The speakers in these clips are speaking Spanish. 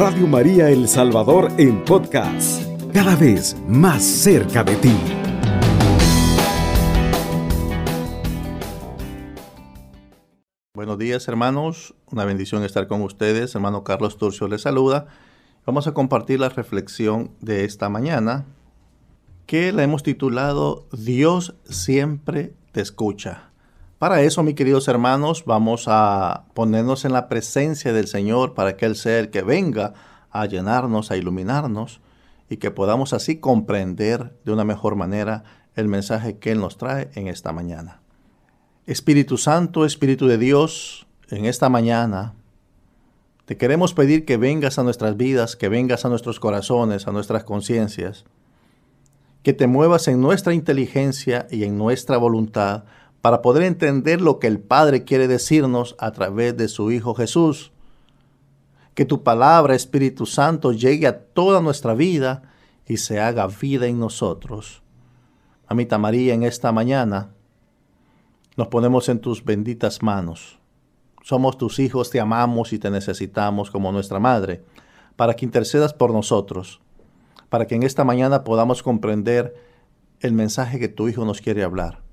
Radio María El Salvador en podcast, cada vez más cerca de ti. Buenos días hermanos, una bendición estar con ustedes. Hermano Carlos Turcio les saluda. Vamos a compartir la reflexión de esta mañana que la hemos titulado Dios siempre te escucha. Para eso, mis queridos hermanos, vamos a ponernos en la presencia del Señor para que Él sea el que venga a llenarnos, a iluminarnos y que podamos así comprender de una mejor manera el mensaje que Él nos trae en esta mañana. Espíritu Santo, Espíritu de Dios, en esta mañana te queremos pedir que vengas a nuestras vidas, que vengas a nuestros corazones, a nuestras conciencias, que te muevas en nuestra inteligencia y en nuestra voluntad para poder entender lo que el Padre quiere decirnos a través de su Hijo Jesús. Que tu palabra, Espíritu Santo, llegue a toda nuestra vida y se haga vida en nosotros. Amita María, en esta mañana nos ponemos en tus benditas manos. Somos tus hijos, te amamos y te necesitamos como nuestra madre, para que intercedas por nosotros, para que en esta mañana podamos comprender el mensaje que tu Hijo nos quiere hablar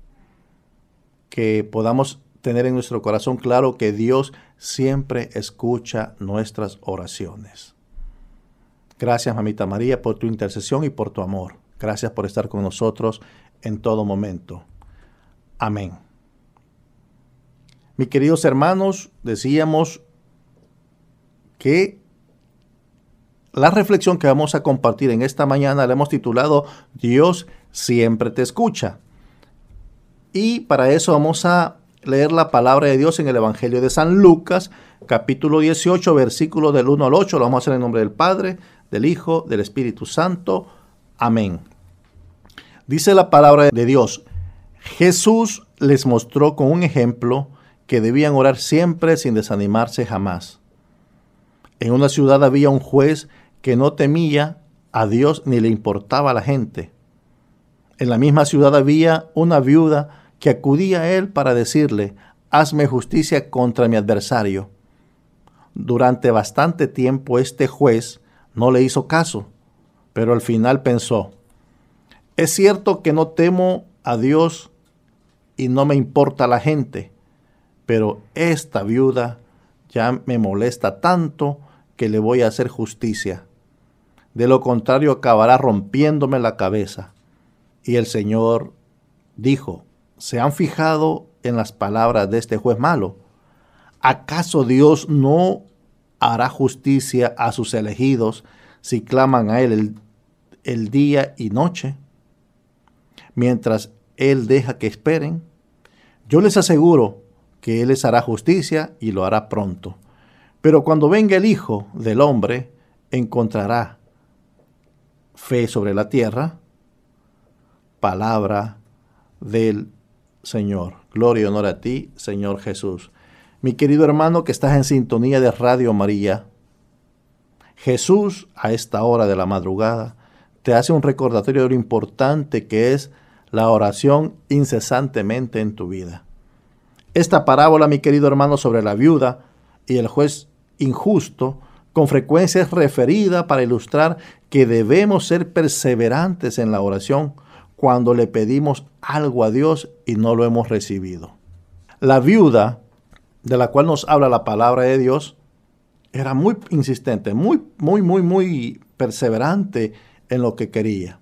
que podamos tener en nuestro corazón claro que Dios siempre escucha nuestras oraciones. Gracias, mamita María, por tu intercesión y por tu amor. Gracias por estar con nosotros en todo momento. Amén. Mis queridos hermanos, decíamos que la reflexión que vamos a compartir en esta mañana la hemos titulado Dios siempre te escucha. Y para eso vamos a leer la palabra de Dios en el Evangelio de San Lucas, capítulo 18, versículo del 1 al 8. Lo vamos a hacer en nombre del Padre, del Hijo, del Espíritu Santo. Amén. Dice la palabra de Dios, Jesús les mostró con un ejemplo que debían orar siempre sin desanimarse jamás. En una ciudad había un juez que no temía a Dios ni le importaba a la gente. En la misma ciudad había una viuda que acudía a él para decirle, hazme justicia contra mi adversario. Durante bastante tiempo este juez no le hizo caso, pero al final pensó, es cierto que no temo a Dios y no me importa la gente, pero esta viuda ya me molesta tanto que le voy a hacer justicia. De lo contrario acabará rompiéndome la cabeza. Y el Señor dijo, ¿se han fijado en las palabras de este juez malo? ¿Acaso Dios no hará justicia a sus elegidos si claman a Él el, el día y noche? Mientras Él deja que esperen, yo les aseguro que Él les hará justicia y lo hará pronto. Pero cuando venga el Hijo del Hombre, encontrará fe sobre la tierra palabra del Señor. Gloria y honor a ti, Señor Jesús. Mi querido hermano que estás en sintonía de Radio María, Jesús a esta hora de la madrugada te hace un recordatorio de lo importante que es la oración incesantemente en tu vida. Esta parábola, mi querido hermano, sobre la viuda y el juez injusto, con frecuencia es referida para ilustrar que debemos ser perseverantes en la oración, cuando le pedimos algo a Dios y no lo hemos recibido. La viuda de la cual nos habla la palabra de Dios era muy insistente, muy, muy, muy, muy perseverante en lo que quería.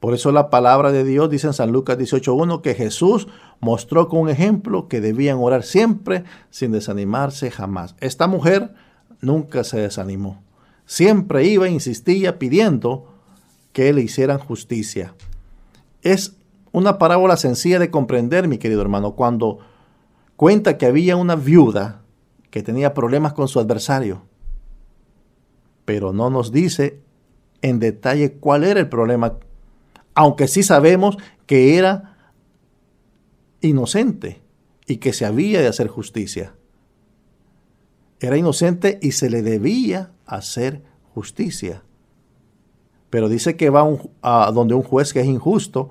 Por eso la palabra de Dios dice en San Lucas 18.1 que Jesús mostró con un ejemplo que debían orar siempre sin desanimarse jamás. Esta mujer nunca se desanimó. Siempre iba, e insistía pidiendo que le hicieran justicia. Es una parábola sencilla de comprender, mi querido hermano, cuando cuenta que había una viuda que tenía problemas con su adversario, pero no nos dice en detalle cuál era el problema, aunque sí sabemos que era inocente y que se había de hacer justicia. Era inocente y se le debía hacer justicia pero dice que va a donde un juez que es injusto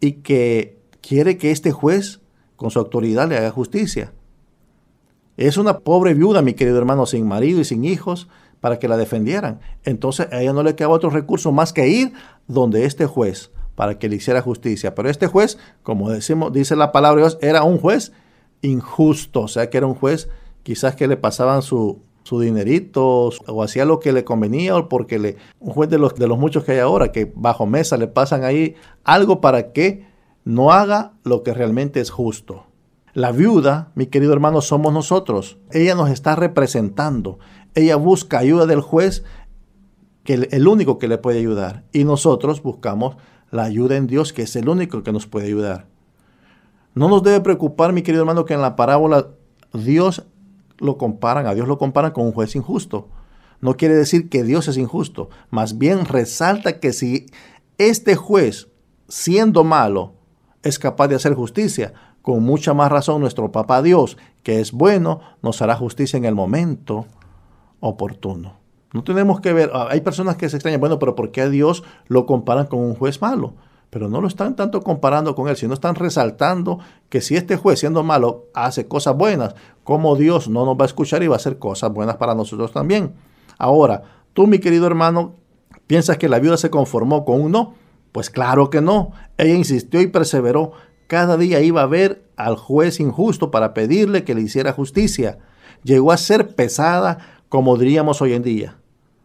y que quiere que este juez con su autoridad le haga justicia. Es una pobre viuda, mi querido hermano, sin marido y sin hijos, para que la defendieran. Entonces a ella no le quedaba otro recurso más que ir donde este juez para que le hiciera justicia. Pero este juez, como decimos, dice la palabra de Dios, era un juez injusto, o sea que era un juez quizás que le pasaban su, su dinerito o hacía lo que le convenía o porque le, un juez de los, de los muchos que hay ahora que bajo mesa le pasan ahí algo para que no haga lo que realmente es justo. La viuda, mi querido hermano, somos nosotros. Ella nos está representando. Ella busca ayuda del juez, que el, el único que le puede ayudar. Y nosotros buscamos la ayuda en Dios, que es el único que nos puede ayudar. No nos debe preocupar, mi querido hermano, que en la parábola Dios lo comparan, a Dios lo comparan con un juez injusto. No quiere decir que Dios es injusto, más bien resalta que si este juez, siendo malo, es capaz de hacer justicia, con mucha más razón nuestro papá Dios, que es bueno, nos hará justicia en el momento oportuno. No tenemos que ver, ah, hay personas que se extrañan, bueno, pero ¿por qué a Dios lo comparan con un juez malo? Pero no lo están tanto comparando con él, sino están resaltando que si este juez, siendo malo, hace cosas buenas, como Dios no nos va a escuchar y va a hacer cosas buenas para nosotros también. Ahora, tú, mi querido hermano, piensas que la viuda se conformó con un no. Pues claro que no. Ella insistió y perseveró cada día iba a ver al juez injusto para pedirle que le hiciera justicia. Llegó a ser pesada, como diríamos hoy en día.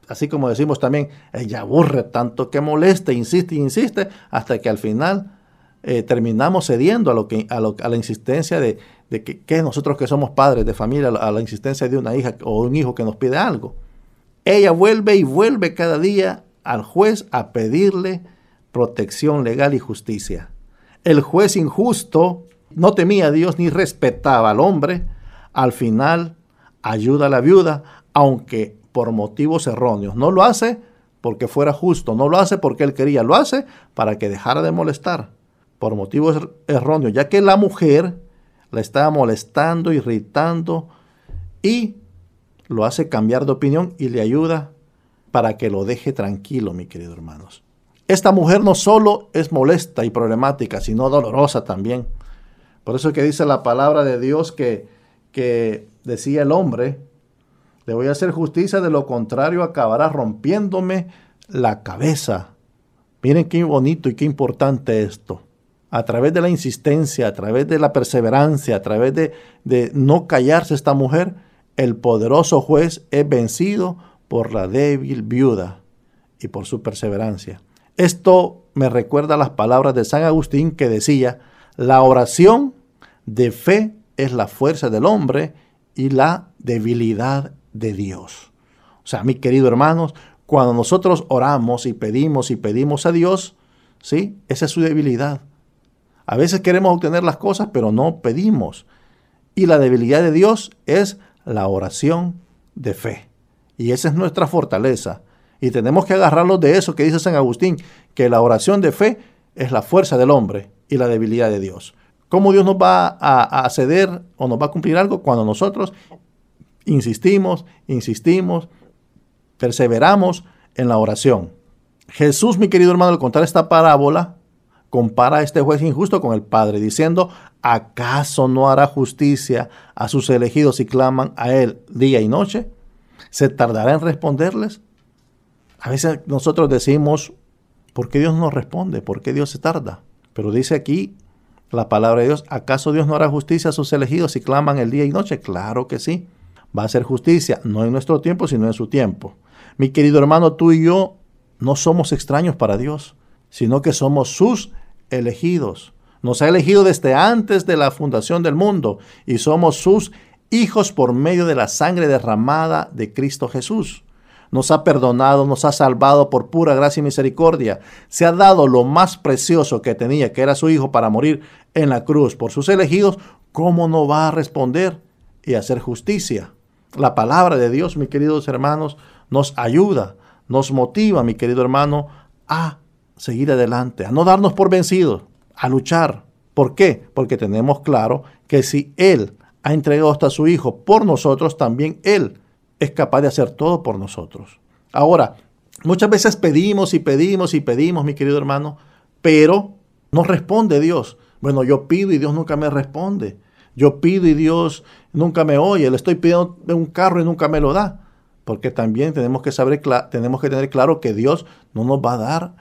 Así como decimos también, ella aburre tanto que molesta, insiste insiste, hasta que al final eh, terminamos cediendo a, lo que, a, la insistencia de, que, nosotros que somos padres de familia, a la insistencia de una hija o un hijo que nos pide algo. Ella vuelve y vuelve cada día al juez a pedirle protección legal y justicia. El juez injusto no temía a Dios ni respetaba al hombre. Al final ayuda a la viuda, aunque por motivos erróneos. No lo hace porque fuera justo, no lo hace porque él quería, lo hace para que dejara de molestar por motivos er-, erróneos, ya que la mujer la estaba molestando, irritando y lo hace cambiar de opinión y le ayuda para que lo deje tranquilo, mi querido hermanos. Esta mujer no solo es molesta y problemática, sino dolorosa también. Por eso que dice la palabra de Dios que, que decía el hombre, le voy a hacer justicia, de lo contrario acabará rompiéndome la cabeza. Miren qué bonito y qué importante esto. A través de la insistencia, a través de la perseverancia, a través de, de no callarse esta mujer, el poderoso juez es vencido por la débil viuda y por su perseverancia. Esto me recuerda las palabras de San Agustín que decía, la oración de fe es la fuerza del hombre y la debilidad de Dios. O sea, mis queridos hermanos, cuando nosotros oramos y pedimos y pedimos a Dios, ¿sí? Esa es su debilidad. A veces queremos obtener las cosas, pero no pedimos. Y la debilidad de Dios es la oración de fe. Y esa es nuestra fortaleza. Y tenemos que agarrarlos de eso que dice San Agustín, que la oración de fe es la fuerza del hombre y la debilidad de Dios. ¿Cómo Dios nos va a, a ceder o nos va a cumplir algo cuando nosotros insistimos, insistimos, perseveramos en la oración? Jesús, mi querido hermano, al contar esta parábola, compara a este juez injusto con el Padre, diciendo, ¿acaso no hará justicia a sus elegidos si claman a Él día y noche? ¿Se tardará en responderles? A veces nosotros decimos, ¿por qué Dios no responde? ¿Por qué Dios se tarda? Pero dice aquí la palabra de Dios, ¿acaso Dios no hará justicia a sus elegidos si claman el día y noche? Claro que sí. Va a hacer justicia, no en nuestro tiempo, sino en su tiempo. Mi querido hermano, tú y yo no somos extraños para Dios, sino que somos sus elegidos. Nos ha elegido desde antes de la fundación del mundo y somos sus hijos por medio de la sangre derramada de Cristo Jesús nos ha perdonado, nos ha salvado por pura gracia y misericordia. Se ha dado lo más precioso que tenía, que era su Hijo, para morir en la cruz por sus elegidos. ¿Cómo no va a responder y hacer justicia? La palabra de Dios, mis queridos hermanos, nos ayuda, nos motiva, mi querido hermano, a seguir adelante, a no darnos por vencidos, a luchar. ¿Por qué? Porque tenemos claro que si Él ha entregado hasta su Hijo por nosotros, también Él es capaz de hacer todo por nosotros. Ahora, muchas veces pedimos y pedimos y pedimos, mi querido hermano, pero no responde Dios. Bueno, yo pido y Dios nunca me responde. Yo pido y Dios nunca me oye. Le estoy pidiendo un carro y nunca me lo da. Porque también tenemos que saber, tenemos que tener claro que Dios no nos va a dar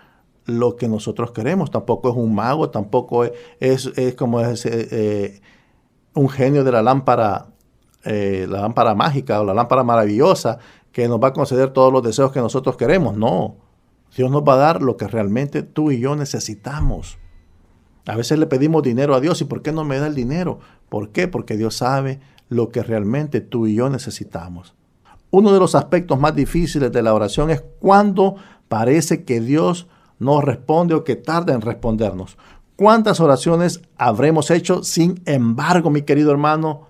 lo que nosotros queremos. Tampoco es un mago, tampoco es, como es, eh, un genio de la lámpara, eh, la lámpara mágica o la lámpara maravillosa que nos va a conceder todos los deseos que nosotros queremos. No, Dios nos va a dar lo que realmente tú y yo necesitamos. A veces le pedimos dinero a Dios y ¿por qué no me da el dinero? ¿Por qué? Porque Dios sabe lo que realmente tú y yo necesitamos. Uno de los aspectos más difíciles de la oración es cuando parece que Dios no responde o que tarda en respondernos. ¿Cuántas oraciones habremos hecho? Sin embargo, mi querido hermano,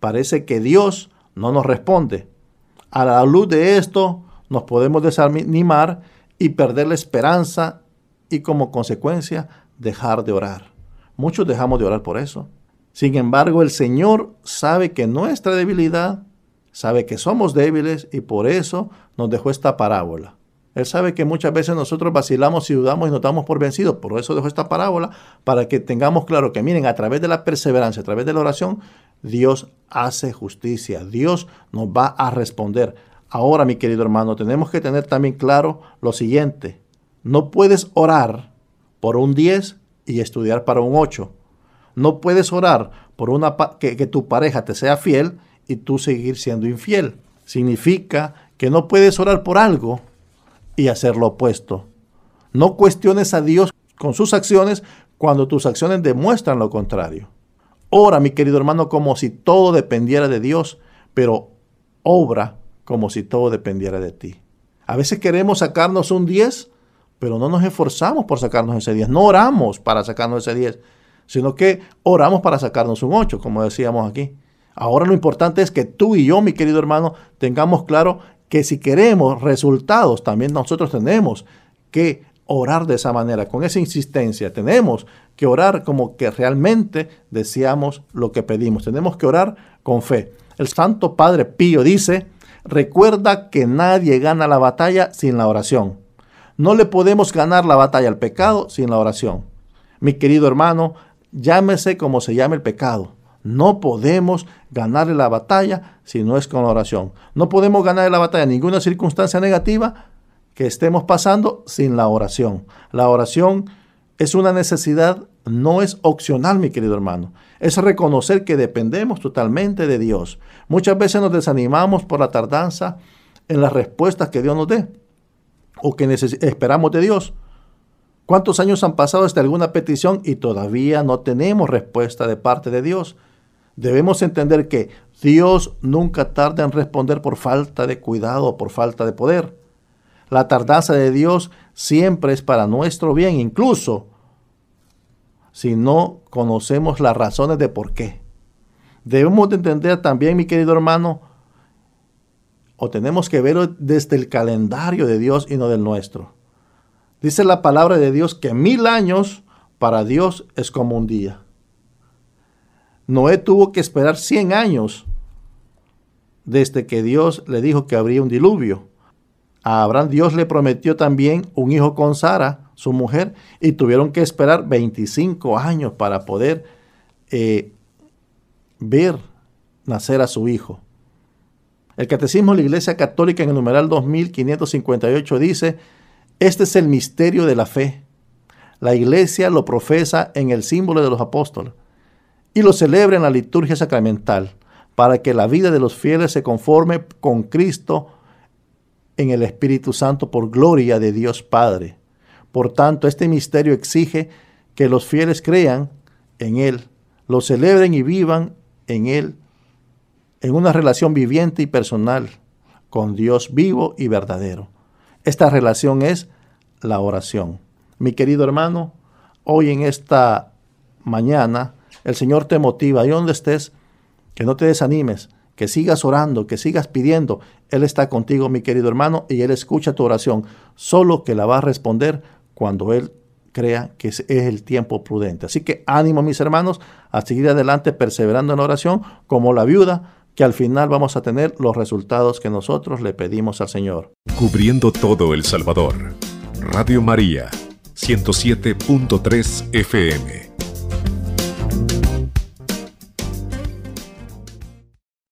parece que Dios no nos responde. A la luz de esto, nos podemos desanimar y perder la esperanza y como consecuencia dejar de orar. Muchos dejamos de orar por eso. Sin embargo, el Señor sabe que nuestra debilidad, sabe que somos débiles y por eso nos dejó esta parábola. Él sabe que muchas veces nosotros vacilamos y dudamos y nos damos por vencidos. Por eso dejó esta parábola para que tengamos claro que miren, a través de la perseverancia, a través de la oración, Dios hace justicia. Dios nos va a responder. Ahora, mi querido hermano, tenemos que tener también claro lo siguiente. No puedes orar por un 10 y estudiar para un 8. No puedes orar por una que, que tu pareja te sea fiel y tú seguir siendo infiel. Significa que no puedes orar por algo y hacer lo opuesto. No cuestiones a Dios con sus acciones cuando tus acciones demuestran lo contrario. Ora, mi querido hermano, como si todo dependiera de Dios, pero obra como si todo dependiera de ti. A veces queremos sacarnos un 10, pero no nos esforzamos por sacarnos ese 10. No oramos para sacarnos ese 10, sino que oramos para sacarnos un 8, como decíamos aquí. Ahora lo importante es que tú y yo, mi querido hermano, tengamos claro que si queremos resultados, también nosotros tenemos que orar de esa manera, con esa insistencia. Tenemos que orar como que realmente deseamos lo que pedimos. Tenemos que orar con fe. El Santo Padre Pío dice, recuerda que nadie gana la batalla sin la oración. No le podemos ganar la batalla al pecado sin la oración. Mi querido hermano, llámese como se llame el pecado. No podemos ganarle la batalla si no es con la oración. No podemos ganarle la batalla en ninguna circunstancia negativa que estemos pasando sin la oración. La oración es una necesidad, no es opcional, mi querido hermano. Es reconocer que dependemos totalmente de Dios. Muchas veces nos desanimamos por la tardanza en las respuestas que Dios nos dé o que esperamos de Dios. ¿Cuántos años han pasado desde alguna petición y todavía no tenemos respuesta de parte de Dios? Debemos entender que Dios nunca tarda en responder por falta de cuidado o por falta de poder. La tardanza de Dios siempre es para nuestro bien, incluso si no conocemos las razones de por qué. Debemos de entender también, mi querido hermano, o tenemos que verlo desde el calendario de Dios y no del nuestro. Dice la palabra de Dios que mil años para Dios es como un día. Noé tuvo que esperar 100 años desde que Dios le dijo que habría un diluvio. A Abraham Dios le prometió también un hijo con Sara, su mujer, y tuvieron que esperar 25 años para poder eh, ver nacer a su hijo. El Catecismo de la Iglesia Católica en el numeral 2558 dice, este es el misterio de la fe. La Iglesia lo profesa en el símbolo de los apóstoles y lo celebra en la liturgia sacramental para que la vida de los fieles se conforme con Cristo en el Espíritu Santo por gloria de Dios Padre. Por tanto, este misterio exige que los fieles crean en Él, lo celebren y vivan en Él en una relación viviente y personal con Dios vivo y verdadero. Esta relación es la oración. Mi querido hermano, hoy en esta mañana el Señor te motiva, y donde estés, que no te desanimes, que sigas orando, que sigas pidiendo. Él está contigo, mi querido hermano, y Él escucha tu oración, solo que la va a responder cuando Él crea que es el tiempo prudente. Así que ánimo, mis hermanos, a seguir adelante perseverando en la oración, como la viuda que al final vamos a tener los resultados que nosotros le pedimos al Señor. Cubriendo todo El Salvador. Radio María, 107.3 FM.